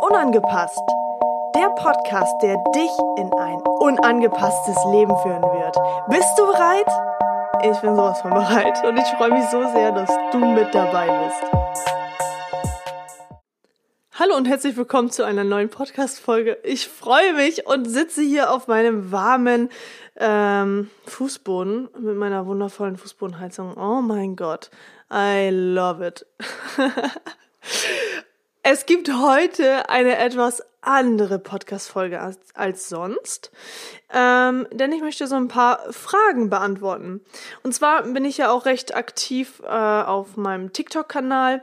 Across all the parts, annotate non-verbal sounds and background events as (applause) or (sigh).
Unangepasst. Der Podcast, der dich in ein unangepasstes Leben führen wird. Bist du bereit? Ich bin sowas von bereit und ich freue mich so sehr, dass du mit dabei bist. Hallo und herzlich willkommen zu einer neuen Podcast-Folge. Ich freue mich und sitze hier auf meinem warmen ähm, Fußboden mit meiner wundervollen Fußbodenheizung. Oh mein Gott, I love it. es gibt heute eine etwas andere Podcast-Folge als, als sonst, ähm, denn ich möchte so ein paar Fragen beantworten. Und zwar bin ich ja auch recht aktiv äh, auf meinem TikTok-Kanal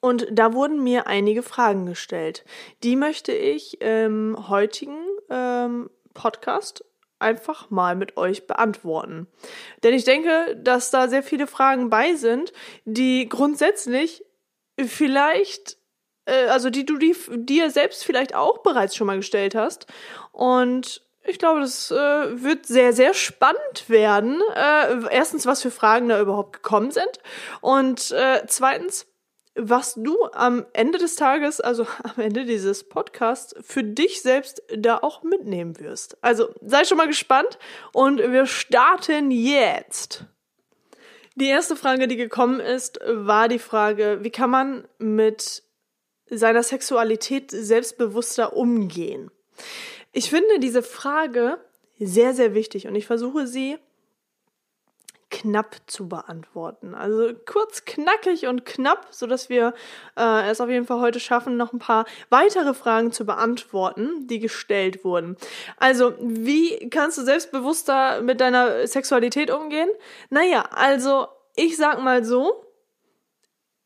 und da wurden mir einige Fragen gestellt. Die möchte ich im heutigen ähm, Podcast einfach mal mit euch beantworten. Denn ich denke, dass da sehr viele Fragen bei sind, die grundsätzlich vielleicht, äh, also die du die, dir selbst vielleicht auch bereits schon mal gestellt hast. Und ich glaube, das äh, wird sehr, sehr spannend werden. Äh, erstens, was für Fragen da überhaupt gekommen sind. Und äh, zweitens, was du am Ende des Tages, also (laughs) am Ende dieses Podcasts, für dich selbst da auch mitnehmen wirst. Also sei schon mal gespannt und wir starten jetzt. Die erste Frage, die gekommen ist, war die Frage, wie kann man mit seiner Sexualität selbstbewusster umgehen? Ich finde diese Frage sehr, sehr wichtig und ich versuche sie knapp zu beantworten. Also kurz, knackig und knapp, so dass wir äh, es auf jeden Fall heute schaffen, noch ein paar weitere Fragen zu beantworten, die gestellt wurden. Also, wie kannst du selbstbewusster mit deiner Sexualität umgehen? Naja, also ich sag mal so,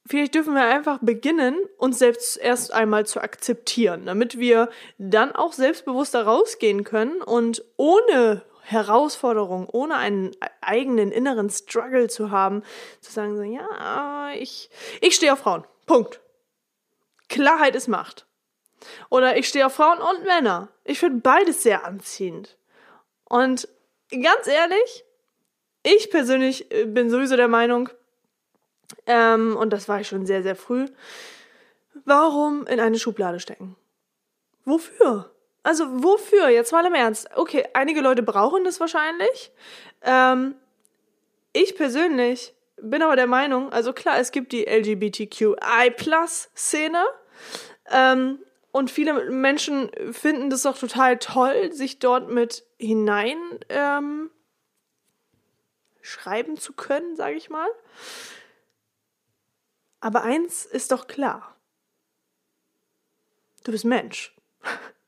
vielleicht dürfen wir einfach beginnen, uns selbst erst einmal zu akzeptieren, damit wir dann auch selbstbewusster rausgehen können und ohne Herausforderung, ohne einen eigenen inneren Struggle zu haben, zu sagen so, ja, ich, ich stehe auf Frauen. Punkt. Klarheit ist Macht. Oder ich stehe auf Frauen und Männer. Ich finde beides sehr anziehend. Und ganz ehrlich, ich persönlich äh, bin sowieso der Meinung, ähm, und das war ich schon sehr, sehr früh, warum in eine Schublade stecken? Wofür? Also wofür? Jetzt mal im Ernst. Okay, einige Leute brauchen das wahrscheinlich. Ähm, ich persönlich bin aber der Meinung, also klar, es gibt die LGBTQI-Plus-Szene. Ähm, und viele Menschen finden das auch total toll, sich dort mit hinein ähm, schreiben zu können, sage ich mal. Aber eins ist doch klar. Du bist Mensch. (laughs)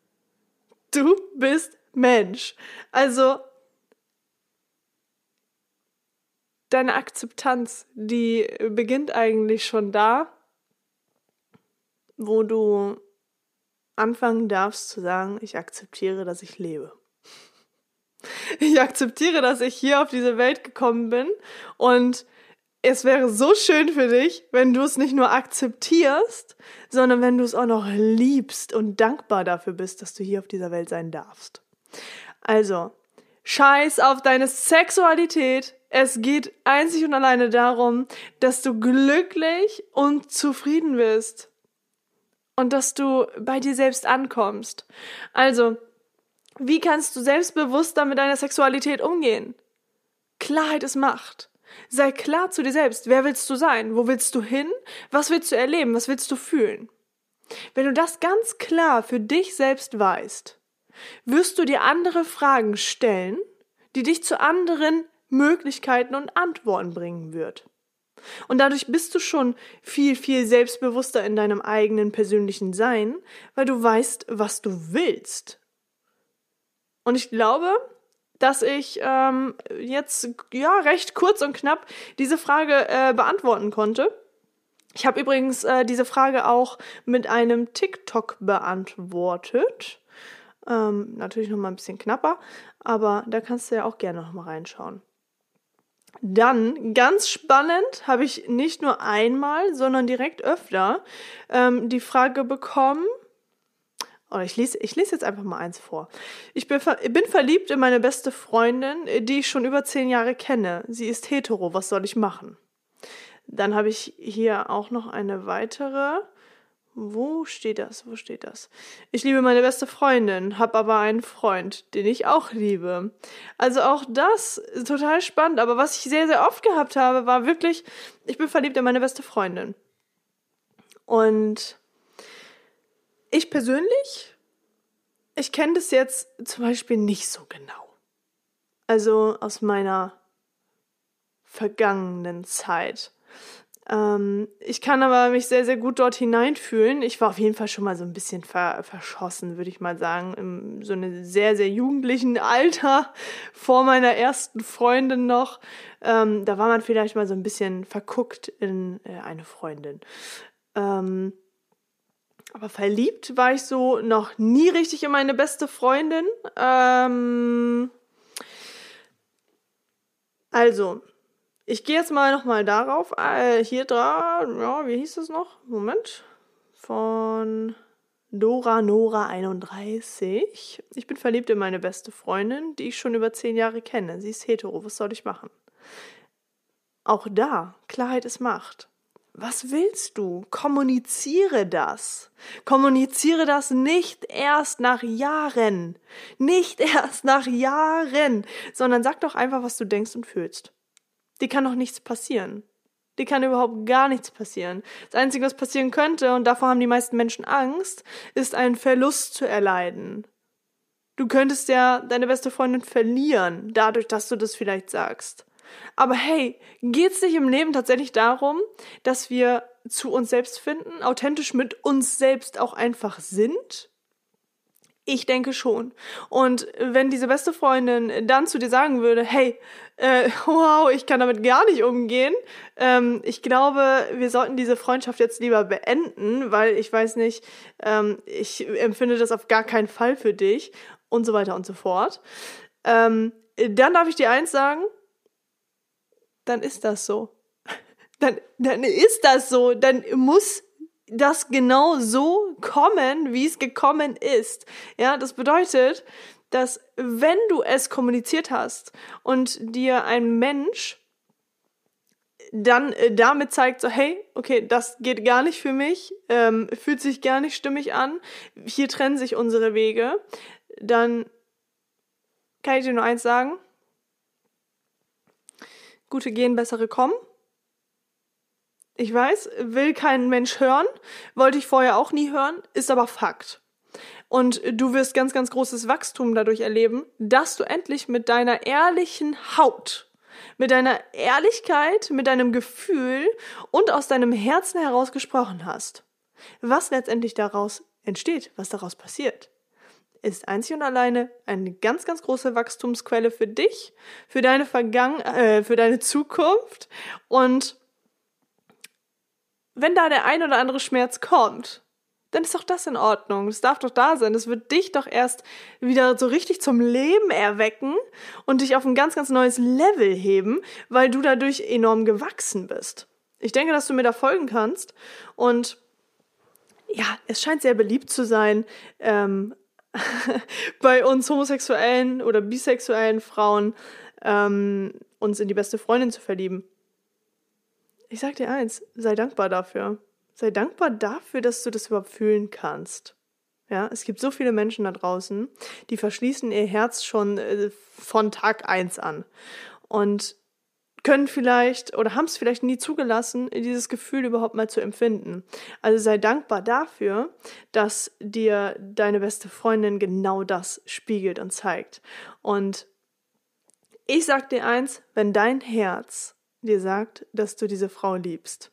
Du bist Mensch. Also deine Akzeptanz, die beginnt eigentlich schon da, wo du anfangen darfst zu sagen, ich akzeptiere, dass ich lebe. Ich akzeptiere, dass ich hier auf diese Welt gekommen bin und es wäre so schön für dich, wenn du es nicht nur akzeptierst, sondern wenn du es auch noch liebst und dankbar dafür bist, dass du hier auf dieser Welt sein darfst. Also, scheiß auf deine Sexualität. Es geht einzig und alleine darum, dass du glücklich und zufrieden bist. Und dass du bei dir selbst ankommst. Also, wie kannst du selbstbewusster mit deiner Sexualität umgehen? Klarheit ist Macht. Sei klar zu dir selbst. Wer willst du sein? Wo willst du hin? Was willst du erleben? Was willst du fühlen? Wenn du das ganz klar für dich selbst weißt, wirst du dir andere Fragen stellen, die dich zu anderen Möglichkeiten und Antworten bringen wird. Und dadurch bist du schon viel, viel selbstbewusster in deinem eigenen persönlichen Sein, weil du weißt, was du willst. Und ich glaube, dass ich ähm, jetzt ja recht kurz und knapp diese Frage äh, beantworten konnte. Ich habe übrigens äh, diese Frage auch mit einem TikTok beantwortet. Ähm, natürlich noch mal ein bisschen knapper, aber da kannst du ja auch gerne noch mal reinschauen. Dann, ganz spannend, habe ich nicht nur einmal, sondern direkt öfter ähm, die Frage bekommen, oder ich lese, ich lese jetzt einfach mal eins vor. Ich bin, bin verliebt in meine beste Freundin, die ich schon über zehn Jahre kenne. Sie ist hetero, was soll ich machen? Dann habe ich hier auch noch eine weitere. Wo steht das? Wo steht das? Ich liebe meine beste Freundin, habe aber einen Freund, den ich auch liebe. Also auch das ist total spannend. Aber was ich sehr, sehr oft gehabt habe, war wirklich, ich bin verliebt in meine beste Freundin. Und ich persönlich, ich kenne das jetzt zum Beispiel nicht so genau. Also aus meiner vergangenen Zeit. Ähm, ich kann aber mich sehr, sehr gut dort hineinfühlen. Ich war auf jeden Fall schon mal so ein bisschen ver verschossen, würde ich mal sagen. Im so einem sehr, sehr jugendlichen (laughs) Alter vor meiner ersten Freundin noch. Ähm, da war man vielleicht mal so ein bisschen verguckt in äh, eine Freundin. Ähm, aber verliebt war ich so noch nie richtig in meine beste Freundin. Ähm, also, ich gehe jetzt mal nochmal darauf. Äh, hier dran, ja, wie hieß es noch? Moment. Von Dora Nora 31. Ich bin verliebt in meine beste Freundin, die ich schon über zehn Jahre kenne. Sie ist hetero. Was soll ich machen? Auch da, Klarheit ist Macht. Was willst du? Kommuniziere das. Kommuniziere das nicht erst nach Jahren. Nicht (laughs) erst nach Jahren, sondern sag doch einfach, was du denkst und fühlst. Die kann doch nichts passieren. Die kann überhaupt gar nichts passieren. Das Einzige, was passieren könnte, und davor haben die meisten Menschen Angst, ist einen Verlust zu erleiden. Du könntest ja deine beste Freundin verlieren, dadurch, dass du das vielleicht sagst. Aber hey, geht's nicht im Leben tatsächlich darum, dass wir zu uns selbst finden, authentisch mit uns selbst auch einfach sind? Ich denke schon. Und wenn diese beste Freundin dann zu dir sagen würde, hey, äh, (laughs) wow, ich kann damit gar nicht umgehen, ähm, ich glaube, wir sollten diese Freundschaft jetzt lieber beenden, weil ich weiß nicht, ähm, ich empfinde das auf gar keinen Fall für dich und so weiter und so fort. Ähm, dann darf ich dir eins sagen, dann ist das so. Dann, dann ist das so. Dann muss das genau so kommen, wie es gekommen ist. Ja, das bedeutet, dass wenn du es kommuniziert hast und dir ein Mensch dann äh, damit zeigt so, hey, okay, das geht gar nicht für mich, ähm, fühlt sich gar nicht stimmig an, hier trennen sich unsere Wege, dann kann ich dir nur eins sagen, Gute gehen, bessere kommen. Ich weiß, will kein Mensch hören, wollte ich vorher auch nie hören, ist aber Fakt. Und du wirst ganz, ganz großes Wachstum dadurch erleben, dass du endlich mit deiner ehrlichen Haut, mit deiner Ehrlichkeit, mit deinem Gefühl und aus deinem Herzen heraus gesprochen hast. Was letztendlich daraus entsteht, was daraus passiert ist einzig und alleine eine ganz, ganz große Wachstumsquelle für dich, für deine Vergangen äh, für deine Zukunft. Und wenn da der ein oder andere Schmerz kommt, dann ist doch das in Ordnung. Das darf doch da sein. Das wird dich doch erst wieder so richtig zum Leben erwecken und dich auf ein ganz, ganz neues Level heben, weil du dadurch enorm gewachsen bist. Ich denke, dass du mir da folgen kannst. Und ja, es scheint sehr beliebt zu sein, ähm, (laughs) bei uns homosexuellen oder bisexuellen Frauen ähm, uns in die beste Freundin zu verlieben. Ich sag dir eins, sei dankbar dafür. Sei dankbar dafür, dass du das überhaupt fühlen kannst. Ja, es gibt so viele Menschen da draußen, die verschließen ihr Herz schon äh, von Tag eins an. Und können vielleicht oder haben es vielleicht nie zugelassen, dieses Gefühl überhaupt mal zu empfinden. Also sei dankbar dafür, dass dir deine beste Freundin genau das spiegelt und zeigt. Und ich sag dir eins, wenn dein Herz dir sagt, dass du diese Frau liebst,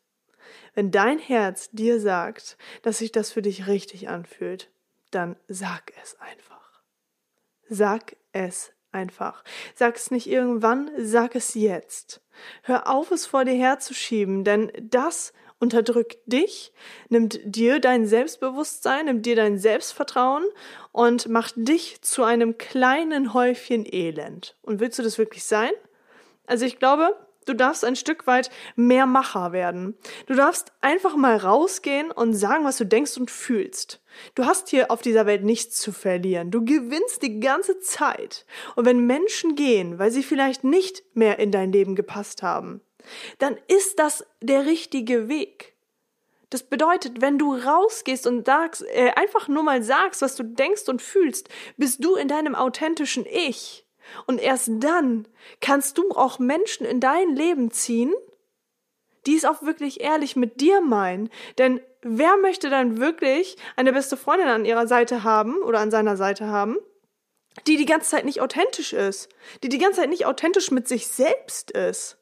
wenn dein Herz dir sagt, dass sich das für dich richtig anfühlt, dann sag es einfach. Sag es einfach. Sag es nicht irgendwann, sag es jetzt. Hör auf, es vor dir herzuschieben, denn das unterdrückt dich, nimmt dir dein Selbstbewusstsein, nimmt dir dein Selbstvertrauen und macht dich zu einem kleinen Häufchen Elend. Und willst du das wirklich sein? Also ich glaube, Du darfst ein Stück weit mehr Macher werden. Du darfst einfach mal rausgehen und sagen, was du denkst und fühlst. Du hast hier auf dieser Welt nichts zu verlieren. Du gewinnst die ganze Zeit. Und wenn Menschen gehen, weil sie vielleicht nicht mehr in dein Leben gepasst haben, dann ist das der richtige Weg. Das bedeutet, wenn du rausgehst und sagst, äh, einfach nur mal sagst, was du denkst und fühlst, bist du in deinem authentischen Ich. Und erst dann kannst du auch Menschen in dein Leben ziehen, die es auch wirklich ehrlich mit dir meinen. Denn wer möchte dann wirklich eine beste Freundin an ihrer Seite haben oder an seiner Seite haben, die die ganze Zeit nicht authentisch ist, die die ganze Zeit nicht authentisch mit sich selbst ist?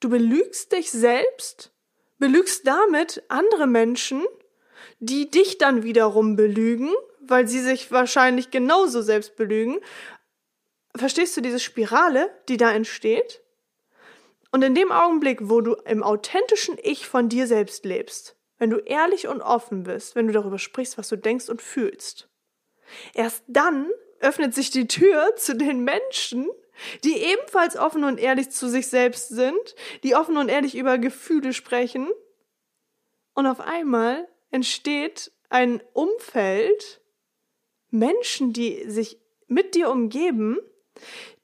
Du belügst dich selbst belügst damit andere Menschen, die dich dann wiederum belügen, weil sie sich wahrscheinlich genauso selbst belügen. Verstehst du diese Spirale, die da entsteht? Und in dem Augenblick, wo du im authentischen Ich von dir selbst lebst, wenn du ehrlich und offen bist, wenn du darüber sprichst, was du denkst und fühlst, erst dann öffnet sich die Tür zu den Menschen, die ebenfalls offen und ehrlich zu sich selbst sind, die offen und ehrlich über Gefühle sprechen. Und auf einmal entsteht ein Umfeld, Menschen, die sich mit dir umgeben,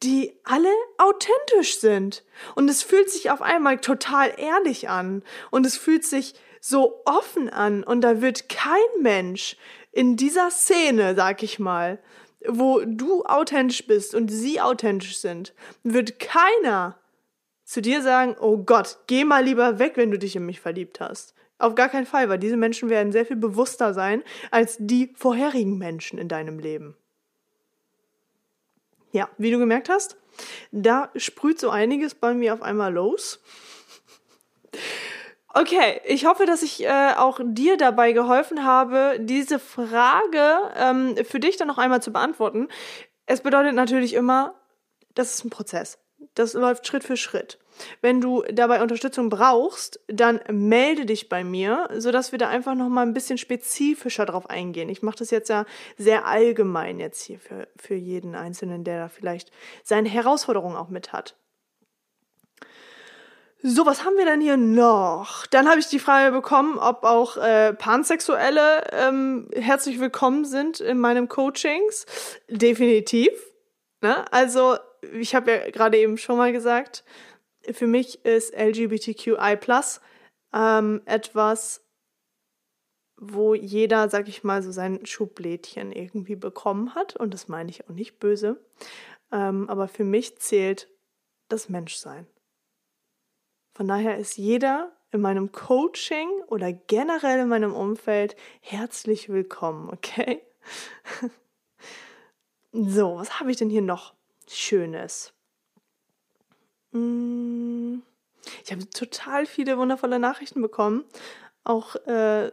die alle authentisch sind. Und es fühlt sich auf einmal total ehrlich an. Und es fühlt sich so offen an. Und da wird kein Mensch in dieser Szene, sag ich mal, wo du authentisch bist und sie authentisch sind, wird keiner zu dir sagen, oh Gott, geh mal lieber weg, wenn du dich in mich verliebt hast. Auf gar keinen Fall, weil diese Menschen werden sehr viel bewusster sein als die vorherigen Menschen in deinem Leben. Ja, wie du gemerkt hast, da sprüht so einiges bei mir auf einmal los. Okay, ich hoffe, dass ich äh, auch dir dabei geholfen habe, diese Frage ähm, für dich dann noch einmal zu beantworten. Es bedeutet natürlich immer, das ist ein Prozess. Das läuft Schritt für Schritt. Wenn du dabei Unterstützung brauchst, dann melde dich bei mir, sodass wir da einfach noch mal ein bisschen spezifischer drauf eingehen. Ich mache das jetzt ja sehr allgemein jetzt hier für, für jeden Einzelnen, der da vielleicht seine Herausforderungen auch mit hat. So, was haben wir denn hier noch? Dann habe ich die Frage bekommen, ob auch äh, Pansexuelle ähm, herzlich willkommen sind in meinem Coachings. Definitiv. Ne? Also, ich habe ja gerade eben schon mal gesagt, für mich ist LGBTQI ähm, etwas, wo jeder, sag ich mal, so sein Schublädchen irgendwie bekommen hat. Und das meine ich auch nicht böse. Ähm, aber für mich zählt das Menschsein. Von daher ist jeder in meinem Coaching oder generell in meinem Umfeld herzlich willkommen, okay? (laughs) So, was habe ich denn hier noch Schönes? Hm, ich habe total viele wundervolle Nachrichten bekommen. Auch äh,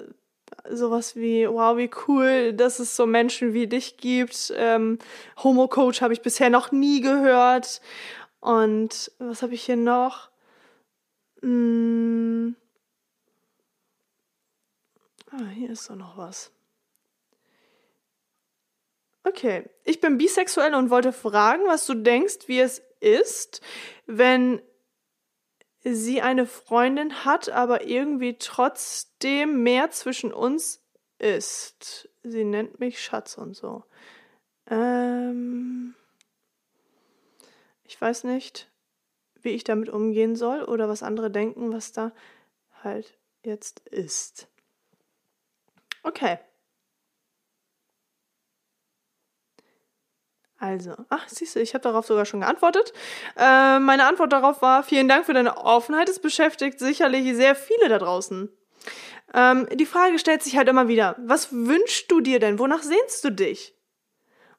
sowas wie, wow, wie cool, dass es so Menschen wie dich gibt. Ähm, Homo-Coach habe ich bisher noch nie gehört. Und was habe ich hier noch? Hm. Ah, hier ist doch noch was. Okay, ich bin bisexuell und wollte fragen, was du denkst, wie es ist, wenn sie eine Freundin hat, aber irgendwie trotzdem mehr zwischen uns ist. Sie nennt mich Schatz und so. Ähm, ich weiß nicht wie ich damit umgehen soll oder was andere denken, was da halt jetzt ist. Okay. Also, ach, siehst du, ich habe darauf sogar schon geantwortet. Äh, meine Antwort darauf war, vielen Dank für deine Offenheit. Es beschäftigt sicherlich sehr viele da draußen. Ähm, die Frage stellt sich halt immer wieder, was wünschst du dir denn? Wonach sehnst du dich?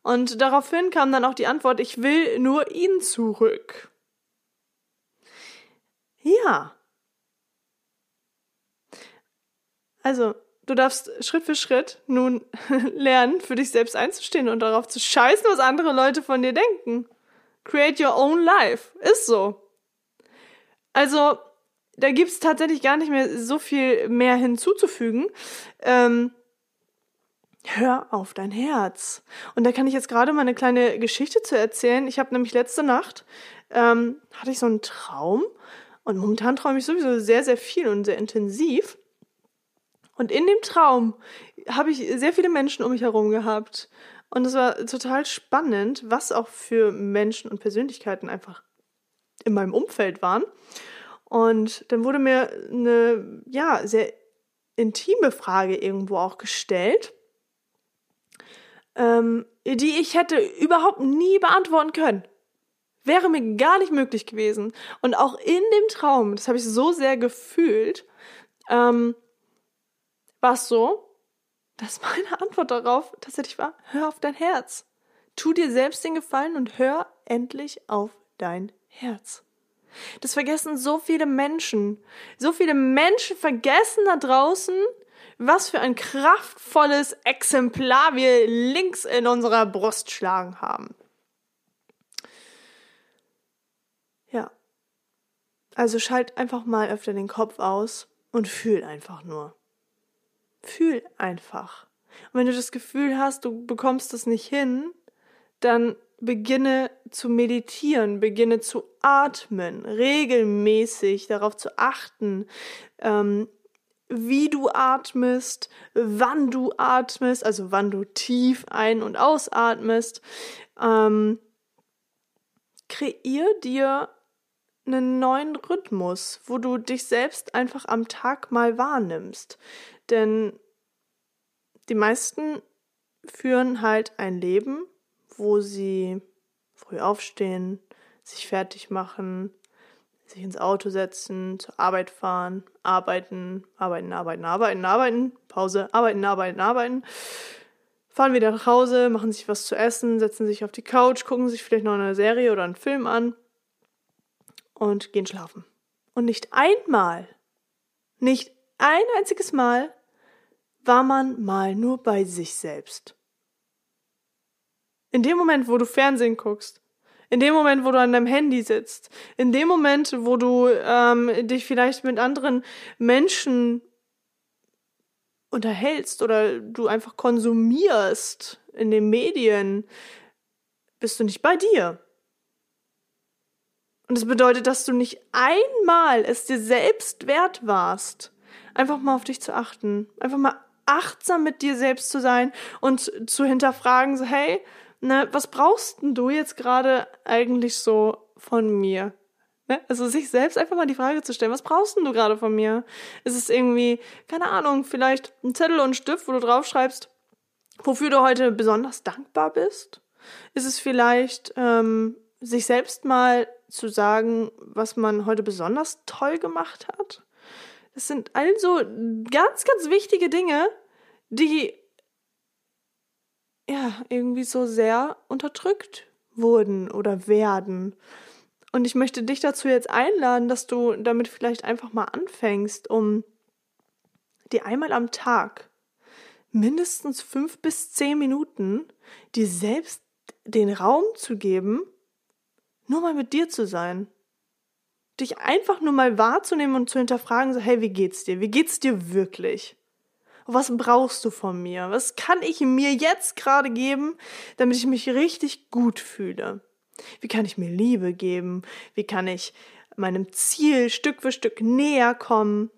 Und daraufhin kam dann auch die Antwort, ich will nur ihn zurück. Ja. Also, du darfst Schritt für Schritt nun (laughs) lernen, für dich selbst einzustehen und darauf zu scheißen, was andere Leute von dir denken. Create your own life. Ist so. Also, da gibt's tatsächlich gar nicht mehr so viel mehr hinzuzufügen. Ähm, hör auf dein Herz. Und da kann ich jetzt gerade mal eine kleine Geschichte zu erzählen. Ich habe nämlich letzte Nacht, ähm, hatte ich so einen Traum und momentan träume ich sowieso sehr, sehr viel und sehr intensiv. Und in dem Traum habe ich sehr viele Menschen um mich herum gehabt. Und es war total spannend, was auch für Menschen und Persönlichkeiten einfach in meinem Umfeld waren. Und dann wurde mir eine, ja, sehr intime Frage irgendwo auch gestellt, ähm, die ich hätte überhaupt nie beantworten können. Wäre mir gar nicht möglich gewesen. Und auch in dem Traum, das habe ich so sehr gefühlt, ähm, war es so, dass meine Antwort darauf tatsächlich war, hör auf dein Herz. Tu dir selbst den Gefallen und hör endlich auf dein Herz. Das vergessen so viele Menschen. So viele Menschen vergessen da draußen, was für ein kraftvolles Exemplar wir links in unserer Brust schlagen haben. Ja. Also schalt einfach mal öfter den Kopf aus und fühl einfach nur. Fühl einfach. Und wenn du das Gefühl hast, du bekommst es nicht hin, dann beginne zu meditieren, beginne zu atmen, regelmäßig darauf zu achten, ähm, wie du atmest, wann du atmest, also wann du tief ein- und ausatmest. Ähm, kreier dir einen neuen Rhythmus, wo du dich selbst einfach am Tag mal wahrnimmst. Denn die meisten führen halt ein Leben, wo sie früh aufstehen, sich fertig machen, sich ins Auto setzen, zur Arbeit fahren, arbeiten, arbeiten, arbeiten, arbeiten, arbeiten, Pause, arbeiten, arbeiten, arbeiten, fahren wieder nach Hause, machen sich was zu essen, setzen sich auf die Couch, gucken sich vielleicht noch eine Serie oder einen Film an und gehen schlafen. Und nicht einmal, nicht ein einziges Mal war man mal nur bei sich selbst. In dem Moment, wo du Fernsehen guckst, in dem Moment, wo du an deinem Handy sitzt, in dem Moment, wo du ähm, dich vielleicht mit anderen Menschen unterhältst oder du einfach konsumierst in den Medien, bist du nicht bei dir. Und das bedeutet, dass du nicht einmal es dir selbst wert warst, einfach mal auf dich zu achten, einfach mal achtsam mit dir selbst zu sein und zu hinterfragen, so, hey, ne, was brauchst denn du jetzt gerade eigentlich so von mir? Ne? Also sich selbst einfach mal die Frage zu stellen, was brauchst denn du gerade von mir? Ist es irgendwie, keine Ahnung, vielleicht ein Zettel und ein Stift, wo du draufschreibst, wofür du heute besonders dankbar bist? Ist es vielleicht, ähm, sich selbst mal zu sagen, was man heute besonders toll gemacht hat? Das sind also ganz, ganz wichtige Dinge, die ja irgendwie so sehr unterdrückt wurden oder werden. Und ich möchte dich dazu jetzt einladen, dass du damit vielleicht einfach mal anfängst, um dir einmal am Tag mindestens fünf bis zehn Minuten dir selbst den Raum zu geben, nur mal mit dir zu sein. Dich einfach nur mal wahrzunehmen und zu hinterfragen, so, hey, wie geht's dir? Wie geht's dir wirklich? Was brauchst du von mir? Was kann ich mir jetzt gerade geben, damit ich mich richtig gut fühle? Wie kann ich mir Liebe geben? Wie kann ich meinem Ziel Stück für Stück näher kommen?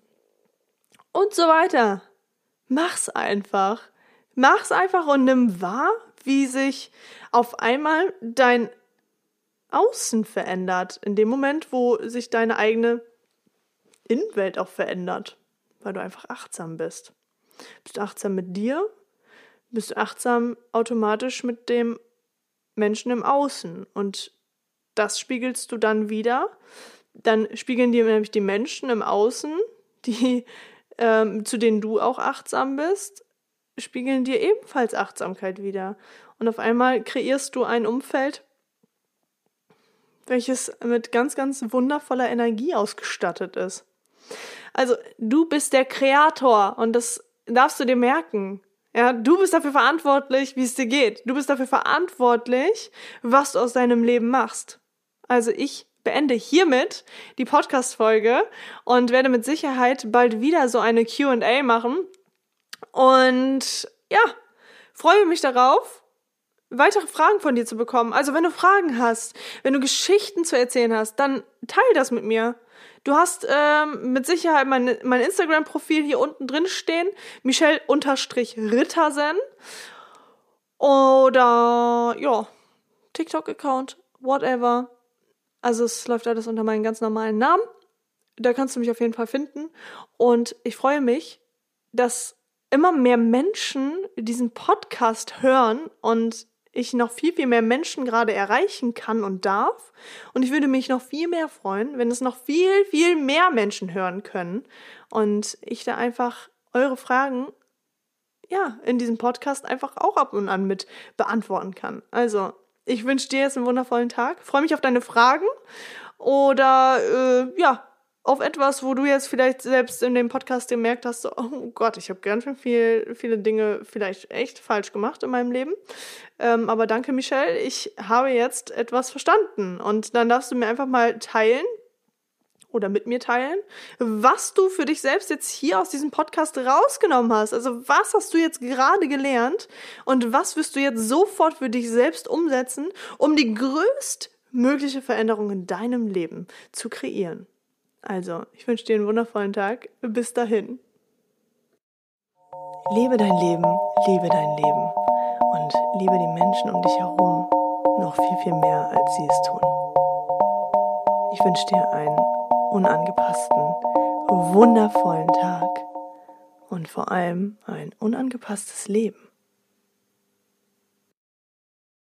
Und so weiter. Mach's einfach. Mach's einfach und nimm wahr, wie sich auf einmal dein Außen verändert. In dem Moment, wo sich deine eigene Innenwelt auch verändert. Weil du einfach achtsam bist. Bist du achtsam mit dir? Bist du achtsam automatisch mit dem Menschen im Außen? Und das spiegelst du dann wieder. Dann spiegeln dir nämlich die Menschen im Außen, die, ähm, zu denen du auch achtsam bist, spiegeln dir ebenfalls Achtsamkeit wieder. Und auf einmal kreierst du ein Umfeld, welches mit ganz, ganz wundervoller Energie ausgestattet ist. Also, du bist der Kreator und das darfst du dir merken. Ja, du bist dafür verantwortlich, wie es dir geht. Du bist dafür verantwortlich, was du aus deinem Leben machst. Also ich beende hiermit die Podcast-Folge und werde mit Sicherheit bald wieder so eine Q&A machen. Und ja, freue mich darauf, weitere Fragen von dir zu bekommen. Also wenn du Fragen hast, wenn du Geschichten zu erzählen hast, dann teile das mit mir. Du hast ähm, mit Sicherheit mein, mein Instagram-Profil hier unten drin stehen. Michelle-Rittersen. Oder ja, TikTok-Account, whatever. Also es läuft alles unter meinen ganz normalen Namen. Da kannst du mich auf jeden Fall finden. Und ich freue mich, dass immer mehr Menschen diesen Podcast hören und ich noch viel, viel mehr Menschen gerade erreichen kann und darf. Und ich würde mich noch viel mehr freuen, wenn es noch viel, viel mehr Menschen hören können und ich da einfach eure Fragen ja, in diesem Podcast einfach auch ab und an mit beantworten kann. Also, ich wünsche dir jetzt einen wundervollen Tag. Freue mich auf deine Fragen oder äh, ja, auf etwas, wo du jetzt vielleicht selbst in dem Podcast gemerkt hast, so, oh Gott, ich habe ganz schön viel, viele Dinge vielleicht echt falsch gemacht in meinem Leben. Ähm, aber danke, Michelle, ich habe jetzt etwas verstanden. Und dann darfst du mir einfach mal teilen oder mit mir teilen, was du für dich selbst jetzt hier aus diesem Podcast rausgenommen hast. Also was hast du jetzt gerade gelernt und was wirst du jetzt sofort für dich selbst umsetzen, um die größtmögliche Veränderung in deinem Leben zu kreieren. Also, ich wünsche dir einen wundervollen Tag. Bis dahin. Lebe dein Leben, liebe dein Leben und liebe die Menschen um dich herum noch viel, viel mehr, als sie es tun. Ich wünsche dir einen unangepassten, wundervollen Tag und vor allem ein unangepasstes Leben.